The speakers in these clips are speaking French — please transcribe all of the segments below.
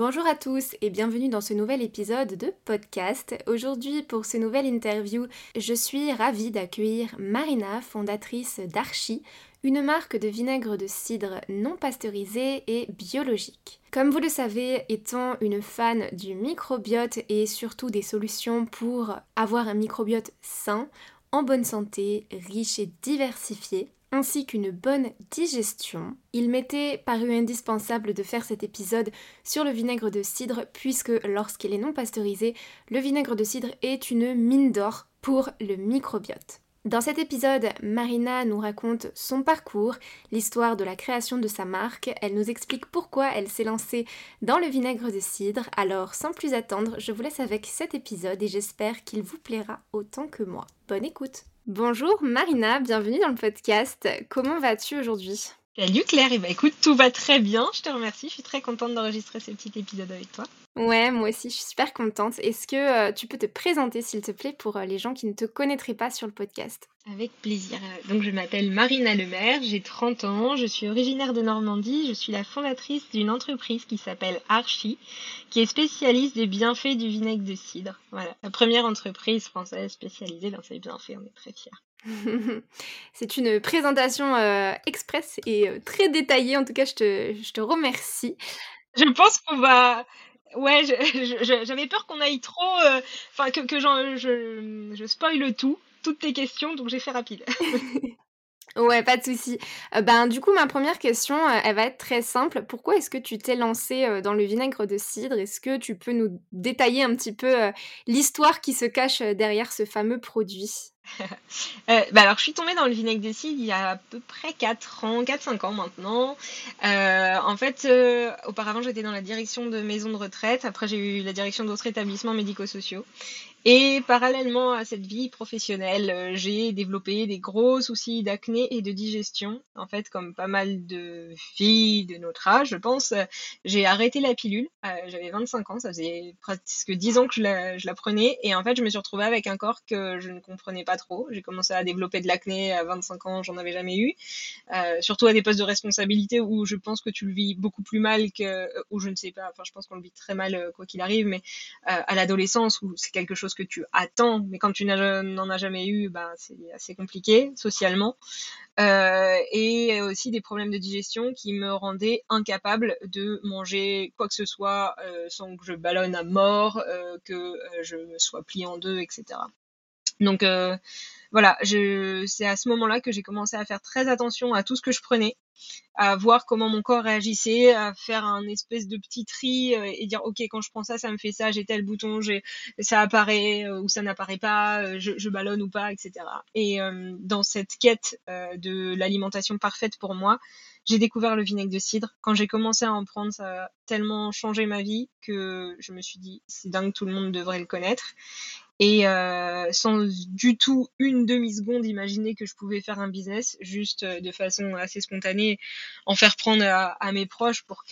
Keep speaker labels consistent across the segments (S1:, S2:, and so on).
S1: Bonjour à tous et bienvenue dans ce nouvel épisode de podcast. Aujourd'hui pour ce nouvel interview, je suis ravie d'accueillir Marina, fondatrice d'Archie, une marque de vinaigre de cidre non pasteurisé et biologique. Comme vous le savez, étant une fan du microbiote et surtout des solutions pour avoir un microbiote sain, en bonne santé, riche et diversifié, ainsi qu'une bonne digestion, il m'était paru indispensable de faire cet épisode sur le vinaigre de cidre puisque lorsqu'il est non pasteurisé, le vinaigre de cidre est une mine d'or pour le microbiote. Dans cet épisode, Marina nous raconte son parcours, l'histoire de la création de sa marque, elle nous explique pourquoi elle s'est lancée dans le vinaigre de cidre. Alors sans plus attendre, je vous laisse avec cet épisode et j'espère qu'il vous plaira autant que moi. Bonne écoute Bonjour Marina, bienvenue dans le podcast. Comment vas-tu aujourd'hui?
S2: Salut Claire, et bah écoute, tout va très bien, je te remercie, je suis très contente d'enregistrer ce petit épisode avec toi.
S1: Ouais, moi aussi, je suis super contente. Est-ce que euh, tu peux te présenter, s'il te plaît, pour euh, les gens qui ne te connaîtraient pas sur le podcast?
S2: Avec plaisir. Donc, je m'appelle Marina Lemaire, j'ai 30 ans, je suis originaire de Normandie, je suis la fondatrice d'une entreprise qui s'appelle Archie, qui est spécialiste des bienfaits du vinaigre de cidre. Voilà, la première entreprise française spécialisée dans ces bienfaits, on est très fiers.
S1: C'est une présentation euh, express et très détaillée. En tout cas, je te, je te remercie.
S2: Je pense qu'on va, Ouais, j'avais peur qu'on aille trop, euh, enfin que, que je, je spoil tout, toutes tes questions, donc j'ai fait rapide.
S1: Ouais, pas de souci. Euh, ben, du coup, ma première question, euh, elle va être très simple. Pourquoi est-ce que tu t'es lancé dans le vinaigre de cidre? Est-ce que tu peux nous détailler un petit peu l'histoire qui se cache derrière ce fameux produit?
S2: Euh, bah alors, je suis tombée dans le vinaigre de cidre il y a à peu près 4 ans, 4-5 ans maintenant. Euh, en fait, euh, auparavant, j'étais dans la direction de maison de retraite. Après, j'ai eu la direction d'autres établissements médico-sociaux. Et parallèlement à cette vie professionnelle, j'ai développé des gros soucis d'acné et de digestion. En fait, comme pas mal de filles de notre âge, je pense, j'ai arrêté la pilule. J'avais 25 ans, ça faisait presque 10 ans que je la, je la, prenais. Et en fait, je me suis retrouvée avec un corps que je ne comprenais pas trop. J'ai commencé à développer de l'acné à 25 ans, j'en avais jamais eu. Euh, surtout à des postes de responsabilité où je pense que tu le vis beaucoup plus mal que, ou je ne sais pas, enfin, je pense qu'on le vit très mal quoi qu'il arrive, mais à l'adolescence où c'est quelque chose que tu attends, mais quand tu n'en as jamais eu, ben, c'est assez compliqué socialement. Euh, et aussi des problèmes de digestion qui me rendaient incapable de manger quoi que ce soit euh, sans que je ballonne à mort, euh, que je me sois pliée en deux, etc. Donc voilà, c'est à ce moment-là que j'ai commencé à faire très attention à tout ce que je prenais, à voir comment mon corps réagissait, à faire un espèce de petit tri euh, et dire ok quand je prends ça, ça me fait ça, j'ai tel bouton, ça apparaît euh, ou ça n'apparaît pas, euh, je, je, ballonne ou pas, etc. Et dans cette quête de l'alimentation parfaite pour moi, j'ai découvert le vinaigre de cidre. Quand j'ai commencé à en prendre, ça a tellement changé ma vie que je me suis dit c'est dingue, tout le monde devrait le connaître et euh, sans du tout une demi-seconde imaginer que je pouvais faire un business, juste euh, de façon assez spontanée, en faire prendre à, mes proches pour,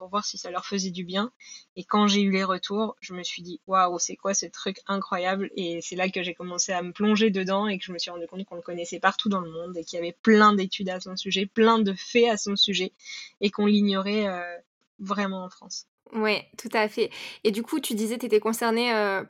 S2: voir si ça leur faisait du bien. Et quand j'ai eu les retours, je me suis dit, waouh, c'est quoi ce truc incroyable? Et c'est là que j'ai commencé à me plonger dedans et que je me suis rendu compte qu'on le connaissait partout dans le monde et qu'il y avait plein d'études à son sujet, plein de faits à son sujet et qu'on l'ignorait euh, vraiment en France.
S1: Oui, tout à fait. Et du coup, tu disais, tu étais concernée euh,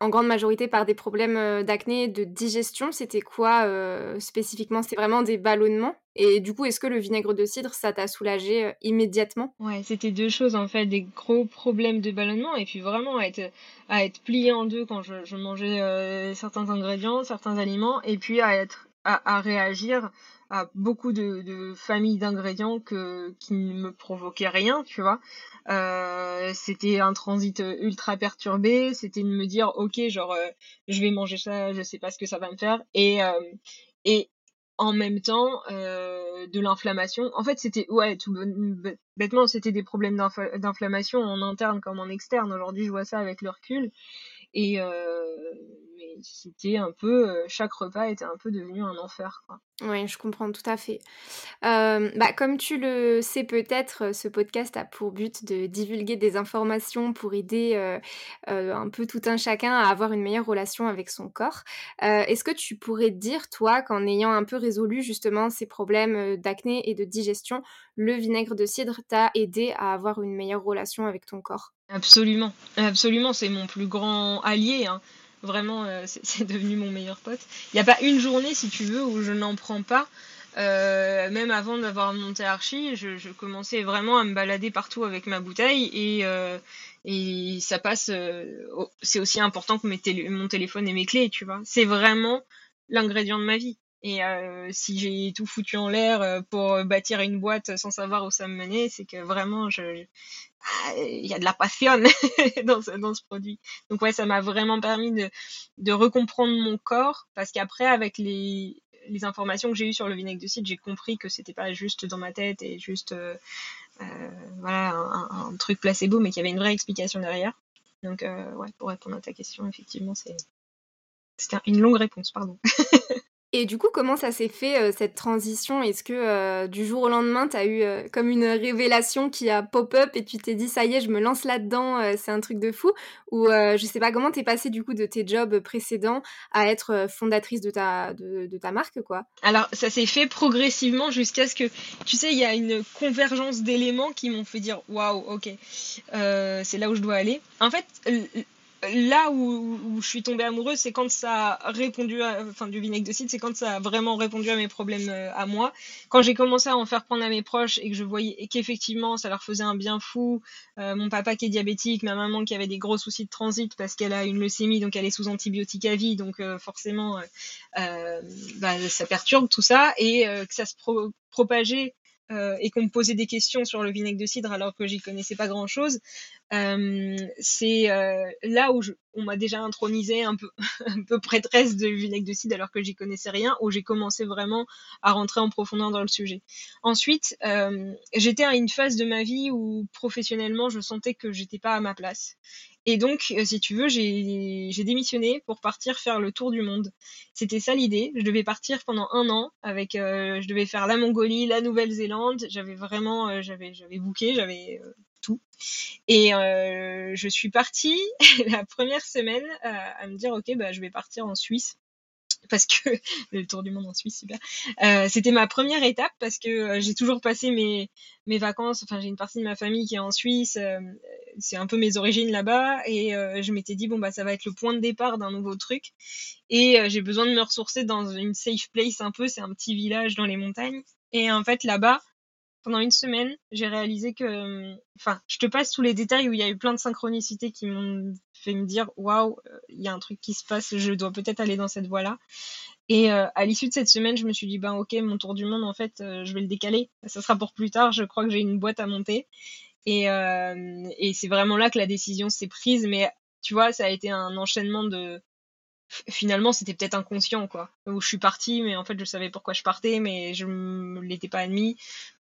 S1: en grande majorité par des problèmes euh, d'acné, de digestion. C'était quoi euh, spécifiquement? C'est vraiment des ballonnements? Et du coup, est-ce que le vinaigre de cidre, ça t'a soulagé immédiatement?
S2: Ouais, c'était deux choses en fait, des gros problèmes de ballonnement et puis vraiment à être, à être plié en deux quand je, mangeais certains ingrédients, certains aliments et puis à être à, à réagir à beaucoup de, familles d'ingrédients que qui ne me provoquaient rien, tu vois. Euh, c'était un transit ultra perturbé, c'était de me dire ok genre euh, je vais manger ça, je sais pas ce que ça va me faire et euh, et en même temps euh, de l'inflammation. En fait, c'était ouais, tout bêtement, c'était des problèmes d'inflammation en interne comme en externe. Aujourd'hui, je vois ça avec le recul. Euh, c'était un peu euh, chaque repas était un peu devenu un enfer quoi.
S1: Oui, je comprends tout à fait. bah, comme tu le sais peut-être, ce podcast a pour but de divulguer des informations pour aider un peu tout un chacun à avoir une meilleure relation avec son corps. Est-ce que tu pourrais dire, toi, qu'en ayant un peu résolu justement ces problèmes d'acné et de digestion, le vinaigre de cidre t'a aidé à avoir une meilleure relation avec ton corps?
S2: Absolument, absolument, c'est mon plus grand allié. Hein. Vraiment, euh, c'est devenu mon meilleur pote. Il n'y a pas une journée, si tu veux, où je n'en prends pas. Euh, même avant d'avoir monté Archie, je, commençais vraiment à me balader partout avec ma bouteille et, euh, et ça passe. c'est aussi important que mon téléphone et mes clés, tu vois. C'est vraiment l'ingrédient de ma vie. Et si j'ai tout foutu en l'air pour bâtir une boîte sans savoir où ça me menait, c'est que vraiment, il y a de la passion dans, ce, produit. Donc ouais, ça m'a vraiment permis de, de recomprendre mon corps parce qu'après, avec les, informations que j'ai eues sur le vinaigre de cidre, j'ai compris que c'était pas juste dans ma tête et juste euh, euh, voilà un, un, truc placebo, mais qu'il y avait une vraie explication derrière. Donc euh, ouais, pour répondre à ta question, effectivement, c'est c'était une longue réponse, pardon.
S1: Et du coup, comment ça s'est fait euh, cette transition? Est-ce que euh, du jour au lendemain, tu as eu euh, comme une révélation qui a pop-up et tu t'es dit ça y est, je me lance là-dedans, c'est un truc de fou? Ou je sais pas comment t'es passée du coup de tes jobs précédents à être fondatrice de ta, de, de ta marque quoi?
S2: Alors ça s'est fait progressivement jusqu'à ce que, tu sais, il y a une convergence d'éléments qui m'ont fait dire waouh, ok, c'est là où je dois aller. En fait, là où, je suis tombée amoureuse, c'est quand ça a répondu, à, enfin du vinaigre de cidre, c'est quand ça a vraiment répondu à mes problèmes euh, à moi. Quand j'ai commencé à en faire prendre à mes proches et que je voyais qu'effectivement ça leur faisait un bien fou, euh, mon papa qui est diabétique, ma maman qui avait des gros soucis de transit parce qu'elle a une leucémie, donc elle est sous antibiotiques à vie, donc euh, forcément bah, ça perturbe tout ça et que ça se propageait euh, et qu'on me posait des questions sur le vinaigre de cidre alors que j'y connaissais pas grand chose, euh, c'est euh, là où on m'a déjà intronisé un peu, un peu prêtresse de vinaigre de cidre alors que j'y connaissais rien, où j'ai commencé vraiment à rentrer en profondeur dans le sujet. Ensuite, j'étais à une phase de ma vie où professionnellement je sentais que j'étais pas à ma place et donc, euh, si tu veux, j'ai démissionné pour partir faire le tour du monde. C'était ça l'idée. Je devais partir pendant un an avec, euh, je devais faire la Mongolie, la Nouvelle-Zélande. J'avais vraiment, euh, j'avais, j'avais booké, j'avais tout. Et je suis partie la première semaine à me dire, ok, bah je vais partir en Suisse parce que le tour du monde en Suisse, super. Euh, c'était ma première étape parce que euh, j'ai toujours passé mes, mes vacances. Enfin, j'ai une partie de ma famille qui est en Suisse. Euh, c'est un peu mes origines là-bas. Et je m'étais dit, bon, bah, ça va être le point de départ d'un nouveau truc. Et j'ai besoin de me ressourcer dans une safe place un peu. C'est un petit village dans les montagnes. Et en fait, là-bas, pendant une semaine, j'ai réalisé que, enfin, je te passe tous les détails où il y a eu plein de synchronicités qui m'ont fait me dire, waouh, il y a un truc qui se passe, je dois peut-être aller dans cette voie-là. Et euh, à l'issue de cette semaine, je me suis dit, ben ok, mon tour du monde, en fait, euh, je vais le décaler. Ça sera pour plus tard. Je crois que j'ai une boîte à monter. Et, euh, et c'est vraiment là que la décision s'est prise. Mais tu vois, ça a été un enchaînement de. Finalement, c'était peut-être inconscient, quoi. Où je suis partie, mais en fait, je savais pourquoi je partais, mais je ne l'étais pas admis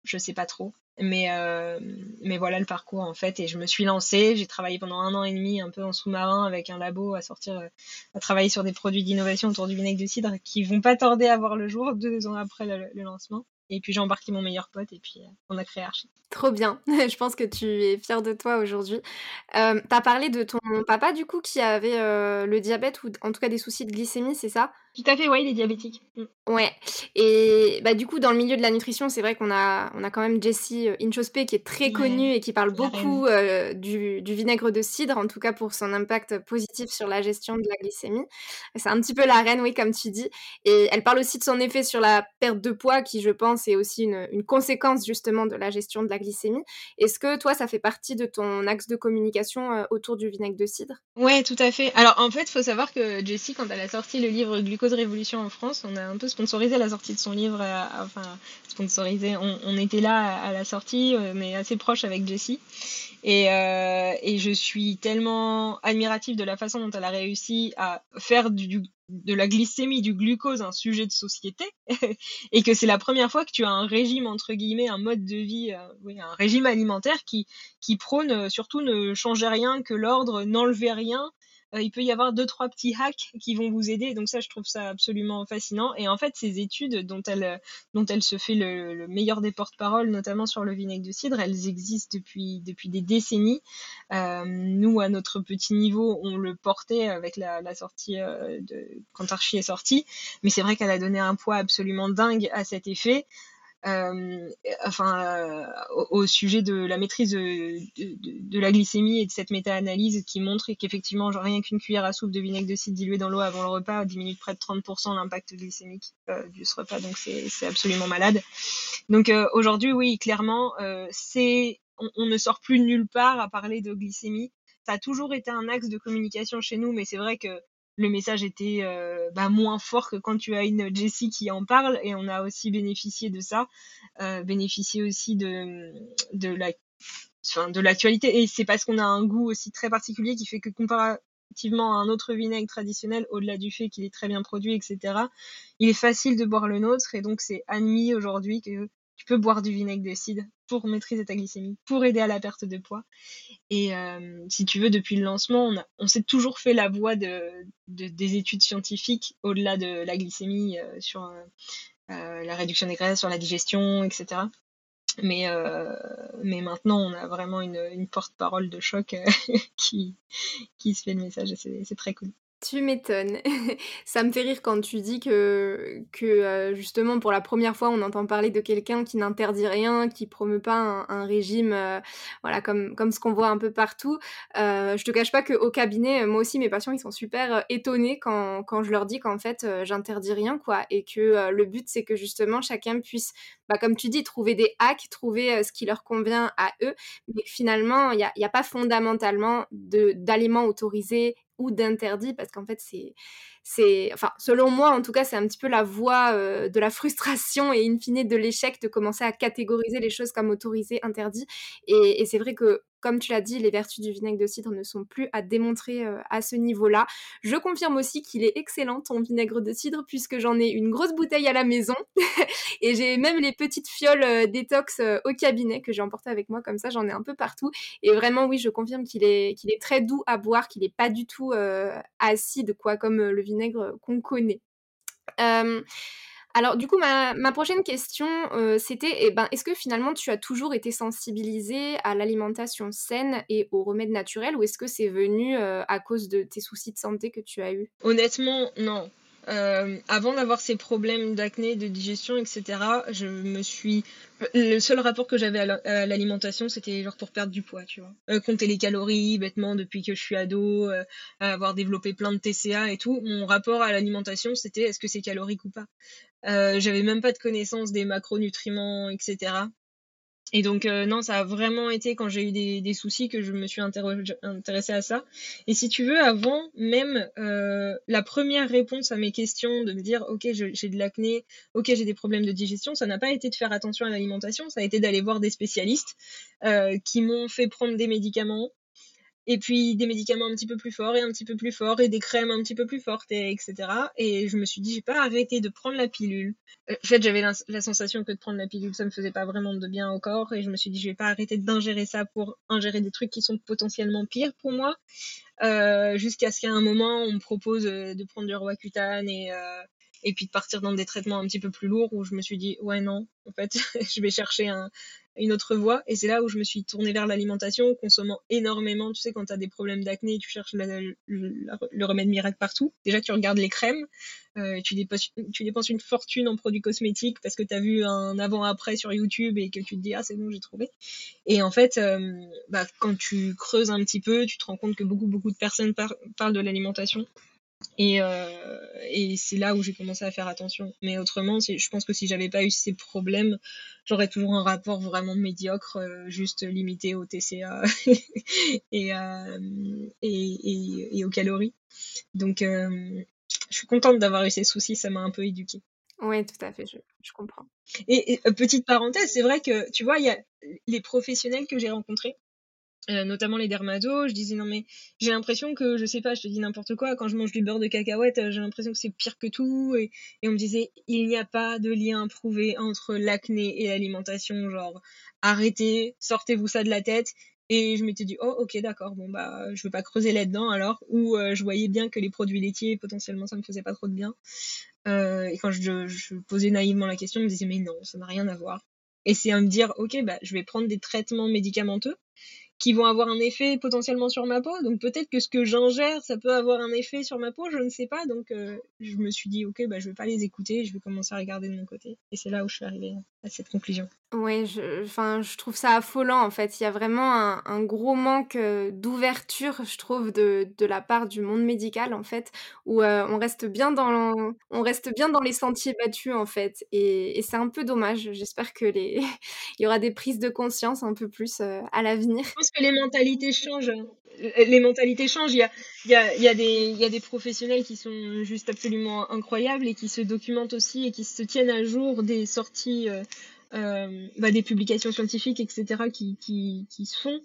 S2: je sais pas trop. Mais, euh, mais voilà le parcours en fait. Et je me suis lancée. J'ai travaillé pendant un an et demi un peu en sous-marin avec un labo à sortir, euh, à travailler sur des produits d'innovation autour du vinaigre de cidre qui vont pas tarder à voir le jour deux ans après le lancement. Et puis j'ai embarqué mon meilleur pote et puis euh, on a créé Archie.
S1: Trop bien, je pense que tu es fière de toi aujourd'hui. Euh, tu as parlé de ton papa du coup qui avait le diabète ou en tout cas des soucis de glycémie, c'est ça?
S2: Tout à fait, ouais, il est diabétique.
S1: Mm. Ouais, et bah, du coup dans le milieu de la nutrition, c'est vrai qu'on a, on a quand même Jessie Inchospé qui est très connue et qui parle beaucoup du, du, vinaigre de cidre, en tout cas pour son impact positif sur la gestion de la glycémie. C'est un petit peu la reine, oui, comme tu dis. Et elle parle aussi de son effet sur la perte de poids qui, je pense, c'est aussi une, conséquence justement de la gestion de la glycémie. Est-ce que toi, ça fait partie de ton axe de communication euh, autour du vinaigre de cidre?
S2: Ouais, tout à fait. Alors en fait, il faut savoir que Jessie, quand elle a sorti le livre Glucose Révolution en France. On a un peu sponsorisé la sortie de son livre, enfin sponsorisé, on, était là à, la sortie, on est assez proche avec Jessie. Et, et je suis tellement admirative de la façon dont elle a réussi à faire de la glycémie, du glucose, un sujet de société, et que c'est la première fois que tu as un régime, entre guillemets, un mode de vie, euh, un régime alimentaire qui, prône euh, surtout ne changer rien, que l'ordre, n'enlever rien, euh, il peut y avoir deux trois petits hacks qui vont vous aider. Donc ça, je trouve ça absolument fascinant. Et en fait, ces études dont elle dont elle se fait le, meilleur des porte-paroles, notamment sur le vinaigre de cidre, elles existent depuis depuis des décennies. Euh, nous, à notre petit niveau, on le portait avec la, la sortie euh, de quand Archie est sorti. Mais c'est vrai qu'elle a donné un poids absolument dingue à cet effet. Euh, enfin, euh, au, sujet de la maîtrise de, de, la glycémie et de cette méta-analyse qui montre qu'effectivement, rien qu'une cuillère à soupe de vinaigre de cidre dilué dans l'eau avant le repas diminue de près de 30% l'impact glycémique euh, du ce repas, donc c'est absolument malade. Donc aujourd'hui, oui, clairement, c'est on, on, ne sort plus nulle part à parler de glycémie. Ça a toujours été un axe de communication chez nous, mais c'est vrai que le message était euh, bah, moins fort que quand tu as une Jessie qui en parle et on a aussi bénéficié de ça, euh, bénéficié aussi de, de de l'actualité et c'est parce qu'on a un goût aussi très particulier qui fait que comparativement à un autre vinaigre traditionnel, au-delà du fait qu'il est très bien produit, etc., il est facile de boire le nôtre et donc c'est admis aujourd'hui que tu peux boire du vinaigre de cidre pour maîtriser ta glycémie, pour aider à la perte de poids. Et euh, si tu veux, depuis le lancement, on, s'est toujours fait la voie de, des études scientifiques au-delà de la glycémie euh, sur euh, la réduction des graisses, sur la digestion, etc. Mais, mais maintenant, on a vraiment une, une porte-parole de choc qui, qui se fait le message et c'est très cool.
S1: Tu m'étonnes. Ça me fait rire quand tu dis que, que euh, justement pour la première fois on entend parler de quelqu'un qui n'interdit rien, qui promeut pas un, régime, euh, voilà comme comme ce qu'on voit un peu partout. Euh, je te cache pas que au cabinet, moi aussi mes patients ils sont super étonnés quand, quand je leur dis qu'en fait j'interdis rien quoi et que le but c'est que justement chacun puisse, bah, comme tu dis, trouver des hacks, trouver ce qui leur convient à eux, mais finalement il n'y a, y a pas fondamentalement d'aliments autorisés ou d'interdit parce qu'en fait c'est c'est enfin selon moi en tout cas c'est un petit peu la voie euh, de la frustration et in fine de l'échec de commencer à catégoriser les choses comme autorisées interdit et, c'est vrai que comme tu l'as dit, les vertus du vinaigre de cidre ne sont plus à démontrer euh, à ce niveau-là. Je confirme aussi qu'il est excellent ton vinaigre de cidre puisque j'en ai une grosse bouteille à la maison. Et j'ai même les petites fioles euh, détox au cabinet que j'ai emporté avec moi comme ça, j'en ai un peu partout. Et vraiment oui, je confirme qu'il est qu'il est très doux à boire, qu'il n'est pas du tout acide quoi comme le vinaigre qu'on connaît. Alors du coup, ma, prochaine question, euh, c'était, eh ben, est-ce que finalement tu as toujours été sensibilisée à l'alimentation saine et aux remèdes naturels ou est-ce que c'est venu euh, à cause de tes soucis de santé que tu as eu
S2: Honnêtement, non. Euh, avant d'avoir ces problèmes d'acné, de digestion, etc., je me suis. Le seul rapport que j'avais à l'alimentation, c'était genre pour perdre du poids, tu vois. Euh, compter les calories, bêtement, depuis que je suis ado, euh, avoir développé plein de TCA et tout. Mon rapport à l'alimentation, c'était est-ce que c'est calorique ou pas? j'avais même pas de connaissance des macronutriments, etc. Et donc, euh, non, ça a vraiment été quand j'ai eu des, soucis que je me suis intéressée à ça. Et si tu veux, avant même euh, la première réponse à mes questions, de me dire, OK, j'ai de l'acné, OK, j'ai des problèmes de digestion, ça n'a pas été de faire attention à l'alimentation, ça a été d'aller voir des spécialistes euh, qui m'ont fait prendre des médicaments et puis des médicaments un petit peu plus forts et un petit peu plus forts et des crèmes un petit peu plus fortes et etc et je me suis dit j'ai pas arrêté de prendre la pilule. Euh, en fait j'avais la, sensation que de prendre la pilule ça me faisait pas vraiment de bien au corps et je me suis dit je vais pas arrêter d'ingérer ça pour ingérer des trucs qui sont potentiellement pires pour moi. Euh, jusqu'à ce qu'à un moment on me propose euh, de prendre du roaccutane et et puis de partir dans des traitements un petit peu plus lourds où je me suis dit ouais non en fait je vais chercher un, une autre voie. Et c'est là où je me suis tournée vers l'alimentation consommant énormément. Tu sais quand tu as des problèmes d'acné tu cherches le remède miracle partout. Déjà tu regardes les crèmes euh, tu, dépenses, tu dépenses une fortune en produits cosmétiques parce que tu as vu un avant-après sur YouTube et que tu te dis ah c'est bon j'ai trouvé. Et en fait euh, bah, quand tu creuses un petit peu tu te rends compte que beaucoup beaucoup de personnes parlent de l'alimentation et, euh, et c'est là où j'ai commencé à faire attention. Mais autrement, je pense que si j'avais pas eu ces problèmes, j'aurais toujours un rapport vraiment médiocre, euh, juste limité au TCA et, euh, et, aux calories. Donc, je suis contente d'avoir eu ces soucis, ça m'a un peu éduquée.
S1: Oui, tout à fait, je, je comprends.
S2: Et, petite parenthèse, c'est vrai que, tu vois, il y a les professionnels que j'ai rencontrés, euh, notamment les dermatos, je disais non mais j'ai l'impression que, je sais pas, je te dis n'importe quoi, quand je mange du beurre de cacahuète, euh, j'ai l'impression que c'est pire que tout, et, on me disait il n'y a pas de lien prouvé entre l'acné et l'alimentation, genre arrêtez, sortez-vous ça de la tête, et je m'étais dit, oh, ok, d'accord, bon, bah, je veux pas creuser là-dedans alors. Ou euh, je voyais bien que les produits laitiers, potentiellement, ça me faisait pas trop de bien. Et quand je, je, posais naïvement la question, je me disais, mais non, ça n'a rien à voir. Et c'est à me dire, ok, bah, je vais prendre des traitements médicamenteux qui vont avoir un effet potentiellement sur ma peau. Donc peut-être que ce que j'ingère, ça peut avoir un effet sur ma peau, je ne sais pas. Donc euh, je me suis dit, ok, bah, je vais pas les écouter, je vais commencer à regarder de mon côté. Et c'est là où je suis arrivée à cette conclusion.
S1: Oui, je, enfin, je trouve ça affolant en fait. Il y a vraiment un, gros manque euh, d'ouverture, je trouve, de, de, la part du monde médical en fait, où euh, on reste bien dans on reste bien dans les sentiers battus en fait, et, et c'est un peu dommage. J'espère que les il y aura des prises de conscience un peu plus à l'avenir
S2: que les mentalités changent. Hein. Les mentalités changent. Il y a, il y a, il y a, des, il y a des professionnels qui sont juste absolument incroyables et qui se documentent aussi et qui se tiennent à jour des sorties, euh, euh, bah, des publications scientifiques, etc., qui, qui, qui se font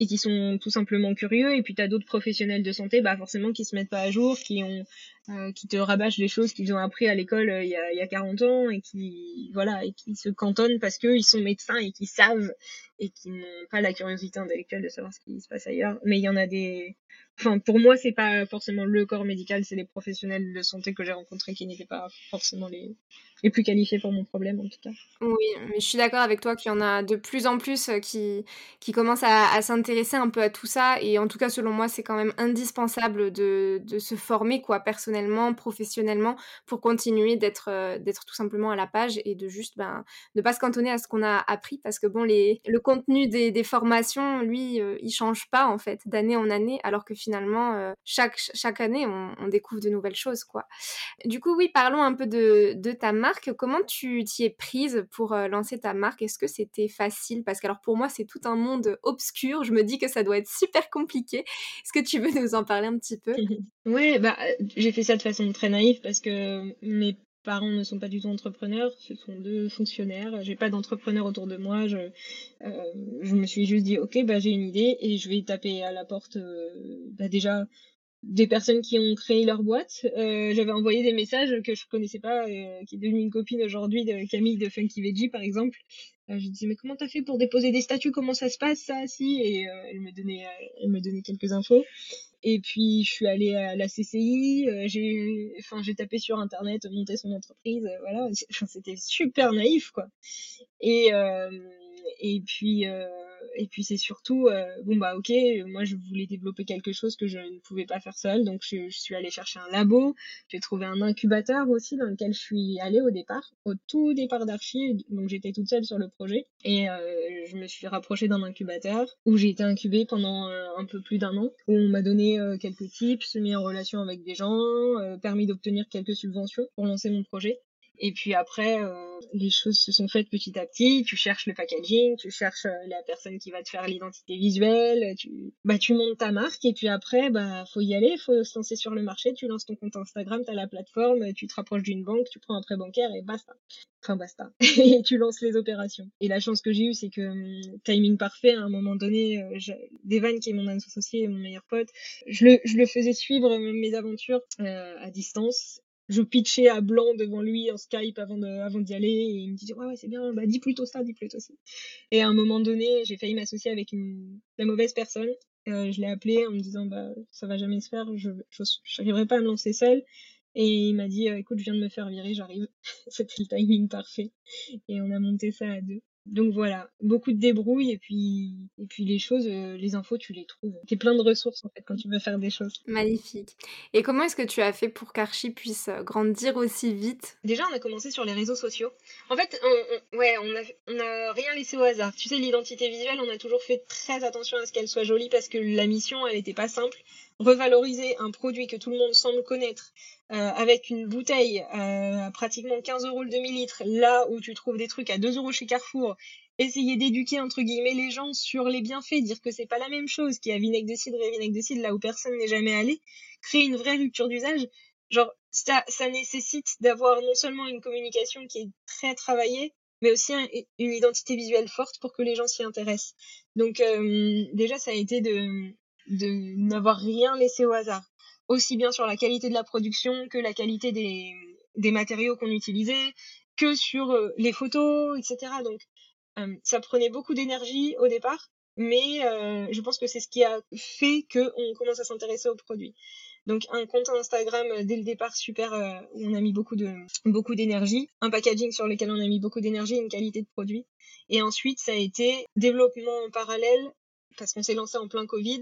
S2: et qui sont tout simplement curieux. Et puis tu as d'autres professionnels de santé, bah forcément, qui se mettent pas à jour, qui ont, euh, qui te rabâchent des choses qu'ils ont appris à l'école euh, il, y a, y a 40 ans et qui, voilà, et qui se cantonnent parce qu'ils sont médecins et qui savent et qui n'ont pas la curiosité intellectuelle de savoir ce qui se passe ailleurs. Mais il y en a des, enfin, pour moi, c'est pas forcément le corps médical, c'est les professionnels de santé que j'ai rencontrés qui n'étaient pas forcément les, les plus qualifiés pour mon problème, en tout cas.
S1: Oui, mais je suis d'accord avec toi qu'il y en a de plus en plus euh, qui, qui commencent à, à s'intéresser un peu à tout ça. Et en tout cas, selon moi, c'est quand même indispensable de, de se former, quoi, personnellement, professionnellement, pour continuer d'être, euh, d'être tout simplement à la page et de juste, ben, ne pas se cantonner à ce qu'on a appris. Parce que bon, le contenu des, formations, lui, euh, il change pas, en fait, d'année en année, alors que finalement, euh, chaque, chaque année, on, découvre de nouvelles choses, quoi. Du coup, oui, parlons un peu de, ta marque. Comment tu t'y es prise pour euh, lancer ta marque? Est-ce que c'était facile? Parce que alors pour moi, c'est tout un monde obscur. Je me dis que ça doit être super compliqué. Est-ce que tu veux nous en parler un petit peu?
S2: Oui, bah, j'ai fait ça de façon très naïve parce que mes parents ne sont pas du tout entrepreneurs, ce sont deux fonctionnaires. J'ai pas d'entrepreneur autour de moi. Je, euh, me suis juste dit, ok, bah j'ai une idée et je vais taper à la porte. Euh, bah déjà des personnes qui ont créé leur boîte. Euh, J'avais envoyé des messages que je connaissais pas, euh, qui est devenue une copine aujourd'hui de Camille de Funky Veggie par exemple. Euh, je disais mais comment t'as fait pour déposer des statuts? Comment ça se passe ça? Si Et euh, elle me donnait, elle me donnait quelques infos. Et puis je suis allée à la CCI, j'ai, enfin tapé sur internet, monté son entreprise, voilà. C'était super naïf quoi. Et et puis et puis c'est surtout, euh, bon bah ok, moi je voulais développer quelque chose que je ne pouvais pas faire seule, donc je, suis allée chercher un labo, j'ai trouvé un incubateur aussi dans lequel je suis allée au départ, au tout départ d'Archie, donc j'étais toute seule sur le projet, et euh, je me suis rapprochée d'un incubateur où j'ai été incubée pendant euh, un peu plus d'un an, où on m'a donné quelques tips, mis en relation avec des gens, permis d'obtenir quelques subventions pour lancer mon projet. Et puis après, euh, les choses se sont faites petit à petit. Tu cherches le packaging, tu cherches euh, la personne qui va te faire l'identité visuelle, tu, bah, tu montes ta marque et puis après, bah, faut y aller, faut se lancer sur le marché. Tu lances ton compte Instagram, tu as la plateforme, tu te rapproches d'une banque, tu prends un prêt bancaire et basta. Enfin, basta. et tu lances les opérations. Et la chance que j'ai eue, c'est que hum, timing parfait, à un moment donné, euh, Devan, qui est mon associé et mon meilleur pote, je le, je le faisais suivre mes aventures à distance je pitchais à blanc devant lui en Skype avant d'y aller et il me disait ouais c'est bien bah dis plutôt ça dis plutôt ça. Et à un moment donné j'ai failli m'associer avec la mauvaise personne. Euh, je l'ai appelé en me disant bah ça va jamais se faire je j'arriverai pas à me lancer seule. Et il m'a dit euh, écoute je viens de me faire virer j'arrive. C'était le timing parfait. Et on a monté ça à deux donc voilà, beaucoup de débrouille et puis et puis les choses, euh, les infos, tu les trouves. T'es plein de ressources en fait quand tu veux faire des choses.
S1: Magnifique. Et comment est-ce que tu as fait pour qu'Archie puisse euh, grandir aussi vite?
S2: Déjà, on a commencé sur les réseaux sociaux. En fait, on, ouais, on a, on a rien laissé au hasard. Tu sais, l'identité visuelle, on a toujours fait très attention à ce qu'elle soit jolie parce que la mission, elle n'était pas simple revaloriser un produit que tout le monde semble connaître euh, avec une bouteille euh, à pratiquement 15 euros le demi-litre, là où tu trouves des trucs à 2 euros chez Carrefour, essayer d'éduquer entre guillemets les gens sur les bienfaits, dire que c'est pas la même chose qu'il y a vinaigre de cidre et vinaigre de cidre là où personne n'est jamais allé, créer une vraie rupture d'usage. genre ça, ça nécessite d'avoir non seulement une communication qui est très travaillée, mais aussi une identité visuelle forte pour que les gens s'y intéressent. Donc euh, déjà, ça a été de, de n'avoir rien laissé au hasard, aussi bien sur la qualité de la production que la qualité des, des matériaux qu'on utilisait, que sur euh, les photos, etc. Donc euh, ça prenait beaucoup d'énergie au départ, mais je pense que c'est ce qui a fait qu'on commence à s'intéresser aux produits. Donc un compte Instagram euh, dès le départ super euh, où on a mis beaucoup de beaucoup d'énergie, un packaging sur lequel on a mis beaucoup d'énergie, une qualité de produit. Et ensuite ça a été développement en parallèle parce qu'on s'est lancé en plein Covid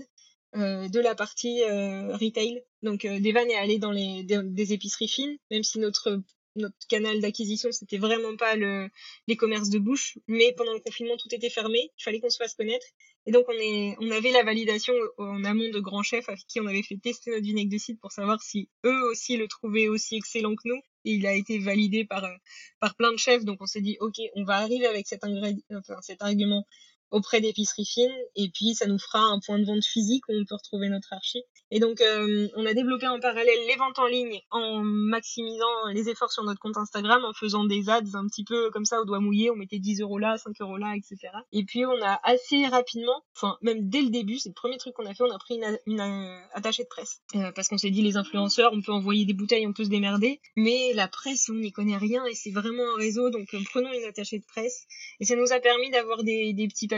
S2: euh, de la partie retail. Donc Devan est allé dans les des, épiceries fines, même si notre notre canal d'acquisition, c'était vraiment pas le, les commerces de bouche, mais pendant le confinement, tout était fermé, il fallait qu'on se fasse connaître. Et donc, on, est, on avait la validation en amont de grands chefs avec qui on avait fait tester notre vinaigre de cidre pour savoir si eux aussi le trouvaient aussi excellent que nous. Et il a été validé par, euh, par plein de chefs. Donc, on s'est dit, OK, on va arriver avec cet, enfin, cet argument auprès d'épiceries fines et puis ça nous fera un point de vente physique où on peut retrouver notre archi. Et donc euh, on a développé en parallèle les ventes en ligne en maximisant les efforts sur notre compte Instagram en faisant des ads un petit peu comme ça au doigt mouillé, on mettait 10 euros là, 5 euros là, etc. Et puis on a assez rapidement, enfin même dès le début, c'est le premier truc qu'on a fait, on a pris une, une, euh, attachée de presse euh, parce qu'on s'est dit les influenceurs, on peut envoyer des bouteilles, on peut se démerder, mais la presse on n'y connaît rien et c'est vraiment un réseau donc prenons une attachée de presse et ça nous a permis d'avoir des, des petits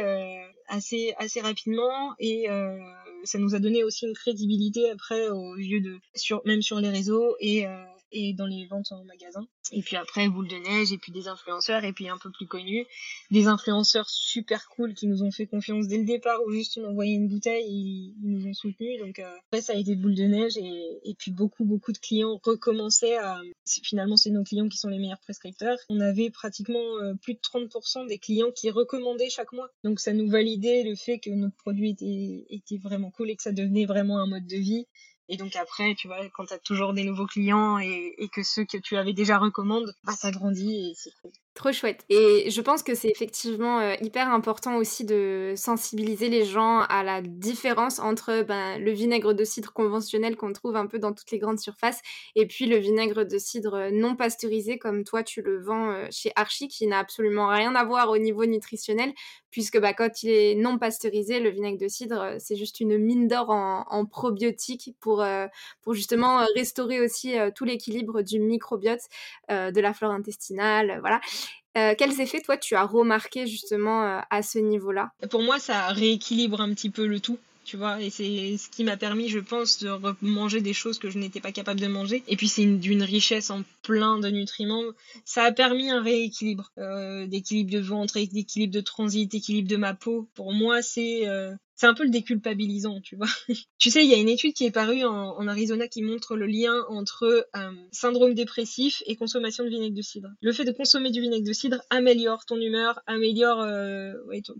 S2: euh, assez rapidement et euh, ça nous a donné aussi une crédibilité après aux yeux de sur même sur les réseaux et euh, et dans les ventes en magasin. Et puis après, boule de neige, et puis des influenceurs, et puis un peu plus connus, des influenceurs super cool qui nous ont fait confiance dès le départ, ou juste on envoyé une bouteille, ils, nous ont soutenus. Donc euh, après, ça a été boule de neige, et, et puis beaucoup, beaucoup de clients recommençaient à... Finalement, c'est nos clients qui sont les meilleurs prescripteurs. On avait pratiquement euh, plus de 30% des clients qui recommandaient chaque mois. Donc ça nous validait le fait que notre produit était, était vraiment cool et que ça devenait vraiment un mode de vie et donc après, tu vois, quand tu toujours des nouveaux clients et, et, que ceux que tu avais déjà recommandent, bah, ça grandit et c'est cool.
S1: Trop chouette. Et je pense que c'est effectivement euh, hyper important aussi de sensibiliser les gens à la différence entre ben, le vinaigre de cidre conventionnel qu'on trouve un peu dans toutes les grandes surfaces et puis le vinaigre de cidre non pasteurisé comme toi tu le vends euh, chez Archie qui n'a absolument rien à voir au niveau nutritionnel puisque bah, quand il est non pasteurisé, le vinaigre de cidre, euh, c'est juste une mine d'or en, en probiotiques pour, pour justement restaurer aussi tout l'équilibre du microbiote, de la flore intestinale, voilà. Euh, quels effets, toi, tu as remarqué justement euh, à ce niveau-là?
S2: Pour moi, ça rééquilibre un petit peu le tout tu vois, et c'est ce qui m'a permis, je pense, de manger des choses que je n'étais pas capable de manger. Et puis c'est d'une richesse en plein de nutriments. Ça a permis un rééquilibre, euh, d'équilibre de ventre, d'équilibre de transit, d'équilibre de ma peau. Pour moi, c'est c'est un peu le déculpabilisant, tu vois. tu sais, il y a une étude qui est parue en, Arizona qui montre le lien entre euh, syndrome dépressif et consommation de vinaigre de cidre. Le fait de consommer du vinaigre de cidre améliore ton humeur, améliore euh,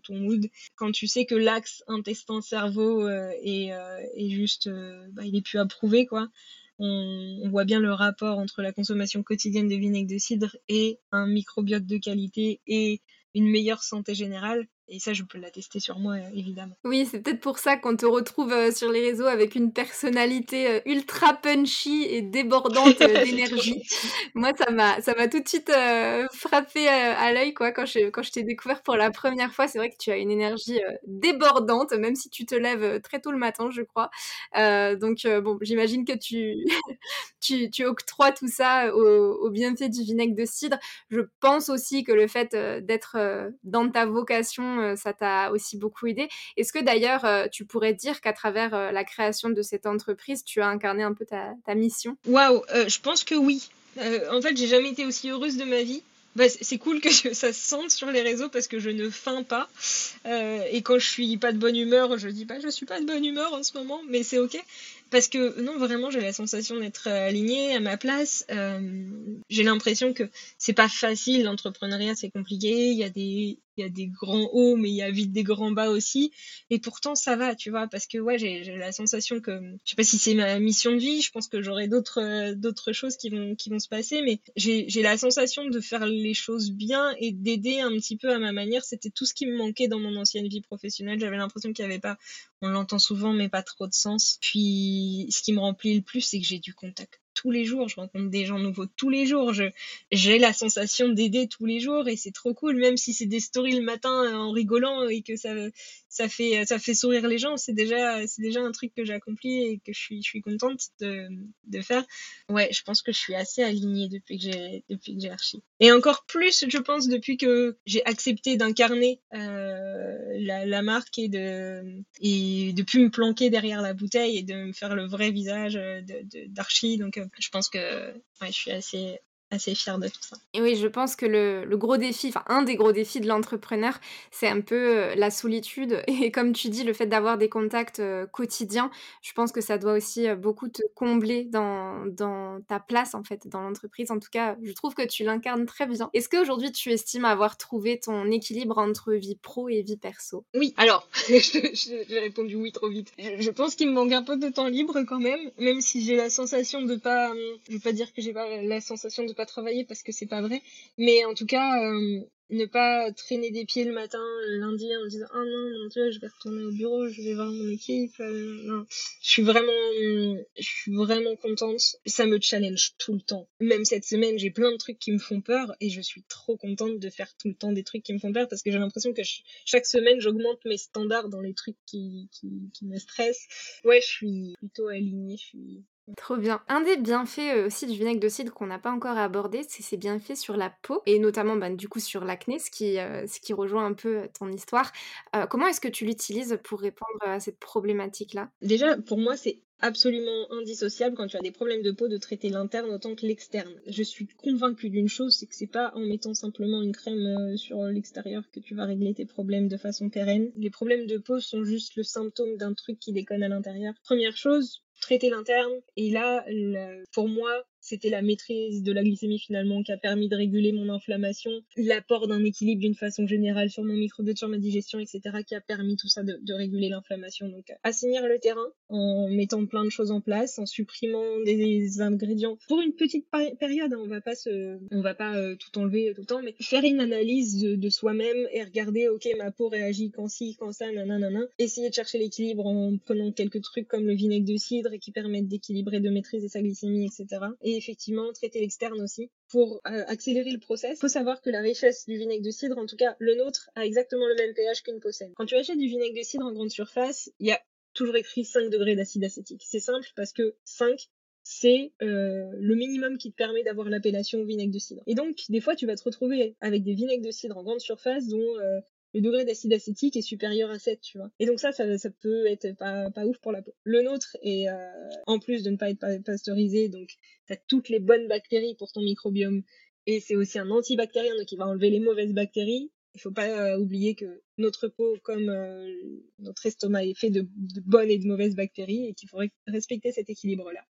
S2: ton, mood. Quand tu sais que l'axe intestin-cerveau euh, est, juste, bah, il est plus approuvé, quoi. On, voit bien le rapport entre la consommation quotidienne de vinaigre de cidre et un microbiote de qualité et une meilleure santé générale. Et ça, je peux l'attester sur moi, euh, évidemment.
S1: Oui, c'est peut-être pour ça qu'on te retrouve euh, sur les réseaux avec une personnalité euh, ultra punchy et débordante d'énergie. moi, ça m'a, ça m'a tout de suite frappé à l'œil, quoi, quand je, quand je t'ai découvert pour la première fois. C'est vrai que tu as une énergie débordante, même si tu te lèves très tôt le matin, je crois. donc, bon, j'imagine que tu, tu, tu, octroies tout ça au, au, bienfait du vinaigre de cidre. Je pense aussi que le fait d'être dans ta vocation euh, ça t'a aussi beaucoup aidé. Est-ce que d'ailleurs, euh, tu pourrais dire qu'à travers euh, la création de cette entreprise, tu as incarné un peu ta, mission?
S2: Waouh, je pense que oui. en fait, j'ai jamais été aussi heureuse de ma vie. Bah, c'est cool que ça se sente sur les réseaux parce que je ne feins pas. et quand je suis pas de bonne humeur, je dis pas je suis pas de bonne humeur en ce moment, mais c'est ok. Parce que non, vraiment, j'ai la sensation d'être alignée à ma place. j'ai l'impression que c'est pas facile, l'entrepreneuriat, c'est compliqué. Il y a des, il y a des grands hauts, mais il y a vite des grands bas aussi. Et pourtant, ça va, tu vois, parce que ouais, j'ai la sensation que, je sais pas si c'est ma mission de vie, je pense que j'aurai d'autres euh, d'autres choses qui vont qui vont se passer, mais j'ai la sensation de faire les choses bien et d'aider un petit peu à ma manière. C'était tout ce qui me manquait dans mon ancienne vie professionnelle. J'avais l'impression qu'il n'y avait pas, on l'entend souvent, mais pas trop de sens. Puis, ce qui me remplit le plus, c'est que j'ai du contact tous les jours, je rencontre des gens nouveaux tous les jours, j'ai la sensation d'aider tous les jours et c'est trop cool, même si c'est des stories le matin en rigolant et que ça fait ça fait sourire les gens, c'est déjà déjà un truc que j'ai accompli et que je suis je suis contente de, de faire. Ouais, je pense que je suis assez alignée depuis que j'ai archi. Et encore plus, je pense, depuis que j'ai accepté d'incarner euh, la, la, marque et de et de plus me planquer derrière la bouteille et de me faire le vrai visage d'Archie. Donc, euh, je pense que je suis assez assez fière de tout ça.
S1: Et oui, je pense que le, le gros défi, enfin un des gros défis de l'entrepreneur, c'est un peu euh, la solitude. Et comme tu dis, le fait d'avoir des contacts euh, quotidiens, je pense que ça doit aussi euh, beaucoup te combler dans, dans ta place, en fait, dans l'entreprise. En tout cas, je trouve que tu l'incarnes très bien. Est-ce qu'aujourd'hui, tu estimes avoir trouvé ton équilibre entre vie pro et vie perso?
S2: Oui, alors, j'ai répondu oui trop vite. Je, pense qu'il me manque un peu de temps libre quand même, même si j'ai la sensation de pas... Je veux pas dire que j'ai pas la sensation de pas travailler parce que c'est pas vrai. Mais en tout cas, euh, ne pas traîner des pieds le matin, lundi, en disant ah non mon dieu, je vais retourner au bureau, je vais voir mon équipe. Euh, non. Je suis vraiment, je suis vraiment contente. Ça me challenge tout le temps. Même cette semaine, j'ai plein de trucs qui me font peur et je suis trop contente de faire tout le temps des trucs qui me font peur parce que j'ai l'impression que chaque semaine, j'augmente mes standards dans les trucs qui, qui, qui me stressent. Ouais, je suis plutôt alignée. Je suis
S1: Trop bien. Un des bienfaits euh, aussi du vinaigre de cidre qu'on n'a pas encore abordé, c'est ses bienfaits sur la peau et notamment bah, du coup sur l'acné, ce qui, euh, ce qui rejoint un peu euh, ton histoire. comment est-ce que tu l'utilises pour répondre à cette problématique-là?
S2: Déjà, pour moi, c'est absolument indissociable quand tu as des problèmes de peau de traiter l'interne autant que l'externe. Je suis convaincue d'une chose, c'est que c'est pas en mettant simplement une crème sur l'extérieur que tu vas régler tes problèmes de façon pérenne. Les problèmes de peau sont juste le symptôme d'un truc qui déconne à l'intérieur. Première chose, traiter l'interne. Et là, pour moi, c'était la maîtrise de la glycémie finalement qui a permis de réguler mon inflammation, l'apport d'un équilibre d'une façon générale sur mon microbiote, sur ma digestion, etc. qui a permis tout ça de, réguler l'inflammation. Donc assainir le terrain en mettant plein de choses en place, en supprimant des ingrédients pour une petite période. Hein, on va pas se, on va pas euh, tout enlever tout le temps, mais faire une analyse de, soi-même et regarder, ok, ma peau réagit quand ci, quand ça, nanana. Essayer de chercher l'équilibre en prenant quelques trucs comme le vinaigre de cidre qui permettent d'équilibrer, de maîtriser sa glycémie, etc. Et effectivement traiter l'externe aussi pour euh, accélérer le process. Il faut savoir que la richesse du vinaigre de cidre, en tout cas le nôtre, a exactement le même pH qu'une saine. Quand tu achètes du vinaigre de cidre en grande surface, il y a toujours écrit 5 degrés d'acide acétique. C'est simple parce que 5, c'est euh, le minimum qui te permet d'avoir l'appellation vinaigre de cidre. Et donc, des fois, tu vas te retrouver avec des vinaigres de cidre en grande surface dont euh, le degré d'acide acétique est supérieur à 7, tu vois. Et donc ça, ça, peut être pas, ouf pour la peau. Le nôtre est, euh, en plus de ne pas être pasteurisé, donc t'as toutes les bonnes bactéries pour ton microbiome. Et c'est aussi un antibactérien, donc il va enlever les mauvaises bactéries. Il faut pas euh, oublier que notre peau, comme euh, notre estomac, est fait de, bonnes et de mauvaises bactéries et qu'il faudrait respecter cet équilibre-là.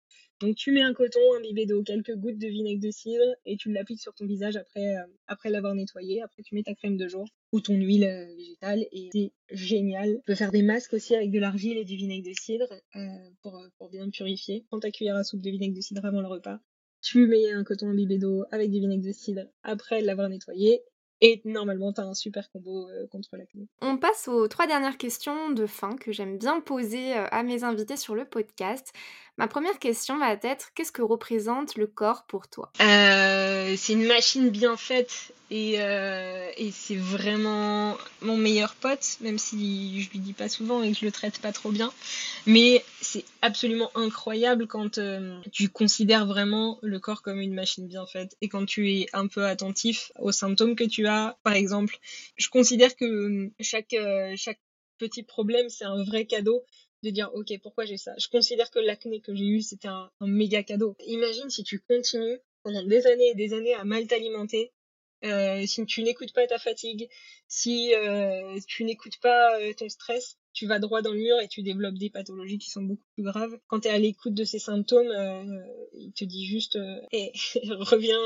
S2: Donc tu mets un coton imbibé d'eau, quelques gouttes de vinaigre de cidre et tu l'appliques sur ton visage après, euh, l'avoir nettoyé. Après tu mets ta crème de jour ou ton huile euh, végétale et c'est génial. Tu peux faire des masques aussi avec de l'argile et du vinaigre de cidre euh, pour, bien purifier. Prends ta cuillère à soupe de vinaigre de cidre avant le repas. Tu mets un coton imbibé d'eau avec du vinaigre de cidre après l'avoir nettoyé et normalement, tu un super combo contre l'acné.
S1: On passe aux trois dernières questions de fin que j'aime bien poser à mes invités sur le podcast. Ma première question va être qu'est-ce que représente le corps pour toi?
S2: Euh, C'est une machine bien faite et, euh, et c'est vraiment mon meilleur pote, même si je lui dis pas souvent et que je le traite pas trop bien. Mais c'est absolument incroyable quand euh, tu considères vraiment le corps comme une machine bien faite et quand tu es un peu attentif aux symptômes que tu as. Par exemple, je considère que chaque petit problème, c'est un vrai cadeau de dire ok pourquoi j'ai ça? Je considère que l'acné que j'ai eu c'était un, méga cadeau. Imagine si tu continues pendant des années et des années à mal t'alimenter, euh, si tu n'écoutes pas ta fatigue, si euh, tu n'écoutes pas euh, ton stress, tu vas droit dans le mur et tu développes des pathologies qui sont beaucoup plus graves. Quand tu es à l'écoute de ces symptômes, il te dit juste euh, reviens,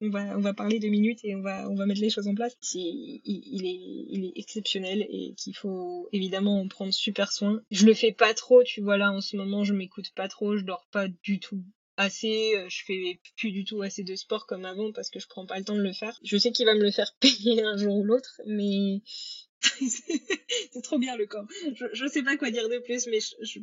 S2: on, va on va parler deux minutes et on va on va mettre les choses en place. Il, est il est exceptionnel et qu'il faut évidemment en prendre super soin. Je le fais pas trop, tu vois là en ce moment, je m'écoute pas trop, je dors pas du tout assez, euh, je fais plus du tout assez de sport comme avant parce que je prends pas le temps de le faire. Je sais qu'il va me le faire payer un jour ou l'autre, mais c'est trop bien le corps. Je, je sais pas quoi dire de plus, mais je,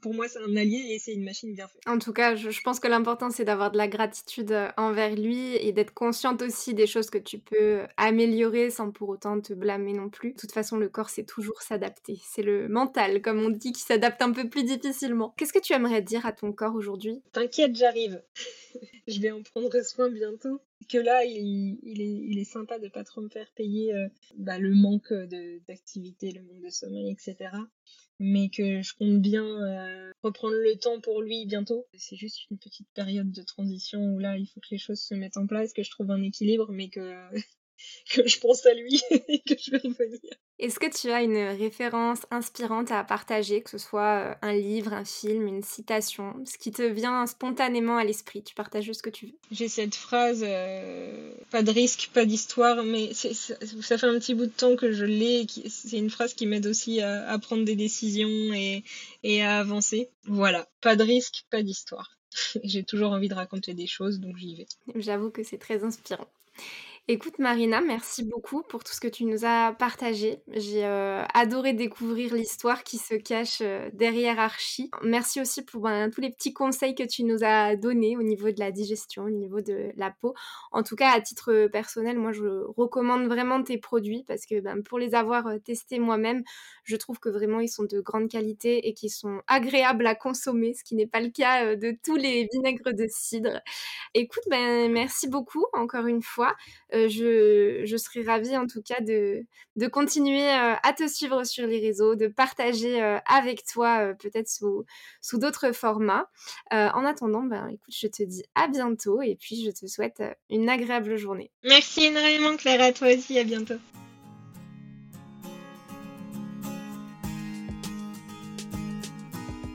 S2: pour moi, c'est un allié et c'est une machine bien faite.
S1: En tout cas, je, pense que l'important, c'est d'avoir de la gratitude euh, envers lui et d'être consciente aussi des choses que tu peux améliorer sans pour autant te blâmer non plus. De toute façon, le corps, c'est toujours s'adapter. C'est le mental, comme on dit, qui s'adapte un peu plus difficilement. Qu'est-ce que tu aimerais dire à ton corps aujourd'hui?
S2: T'inquiète, j'arrive. je vais en prendre soin bientôt que là, il, est, il, est, sympa de pas trop me faire payer euh, bah, le manque d'activité, le manque de sommeil, etc. Mais que je compte bien euh, reprendre le temps pour lui bientôt. C'est juste une petite période de transition où là, il faut que les choses se mettent en place, que je trouve un équilibre, mais que que je pense à lui et que je vais revenir.
S1: Est-ce que tu as une référence inspirante à partager, que ce soit euh, un livre, un film, une citation, ce qui te vient spontanément à l'esprit? Tu partages ce que tu veux.
S2: J'ai cette phrase, euh, pas de risque, pas d'histoire, mais ça, fait un petit bout de temps que je l'ai. C'est une phrase qui m'aide aussi à, prendre des décisions et, et à avancer. Voilà, pas de risque, pas d'histoire. J'ai toujours envie de raconter des choses, donc j'y vais.
S1: J'avoue que c'est très inspirant. Écoute Marina, merci beaucoup pour tout ce que tu nous as partagé. J'ai euh, adoré découvrir l'histoire qui se cache euh, derrière Archie. Merci aussi pour ben, tous les petits conseils que tu nous as donnés au niveau de la digestion, au niveau de la peau. En tout cas, à titre personnel, moi je recommande vraiment tes produits parce que ben, pour les avoir euh, testés moi-même, je trouve que vraiment ils sont de grande qualité et qu'ils sont agréables à consommer, ce qui n'est pas le cas de tous les vinaigres de cidre. Écoute, ben, merci beaucoup encore une fois. Euh, je, serais ravie en tout cas de, continuer euh, à te suivre sur les réseaux, de partager euh, avec toi peut-être sous, d'autres formats. en attendant, ben, écoute, je te dis à bientôt et puis je te souhaite une agréable journée.
S2: Merci énormément Claire, à toi aussi, à bientôt.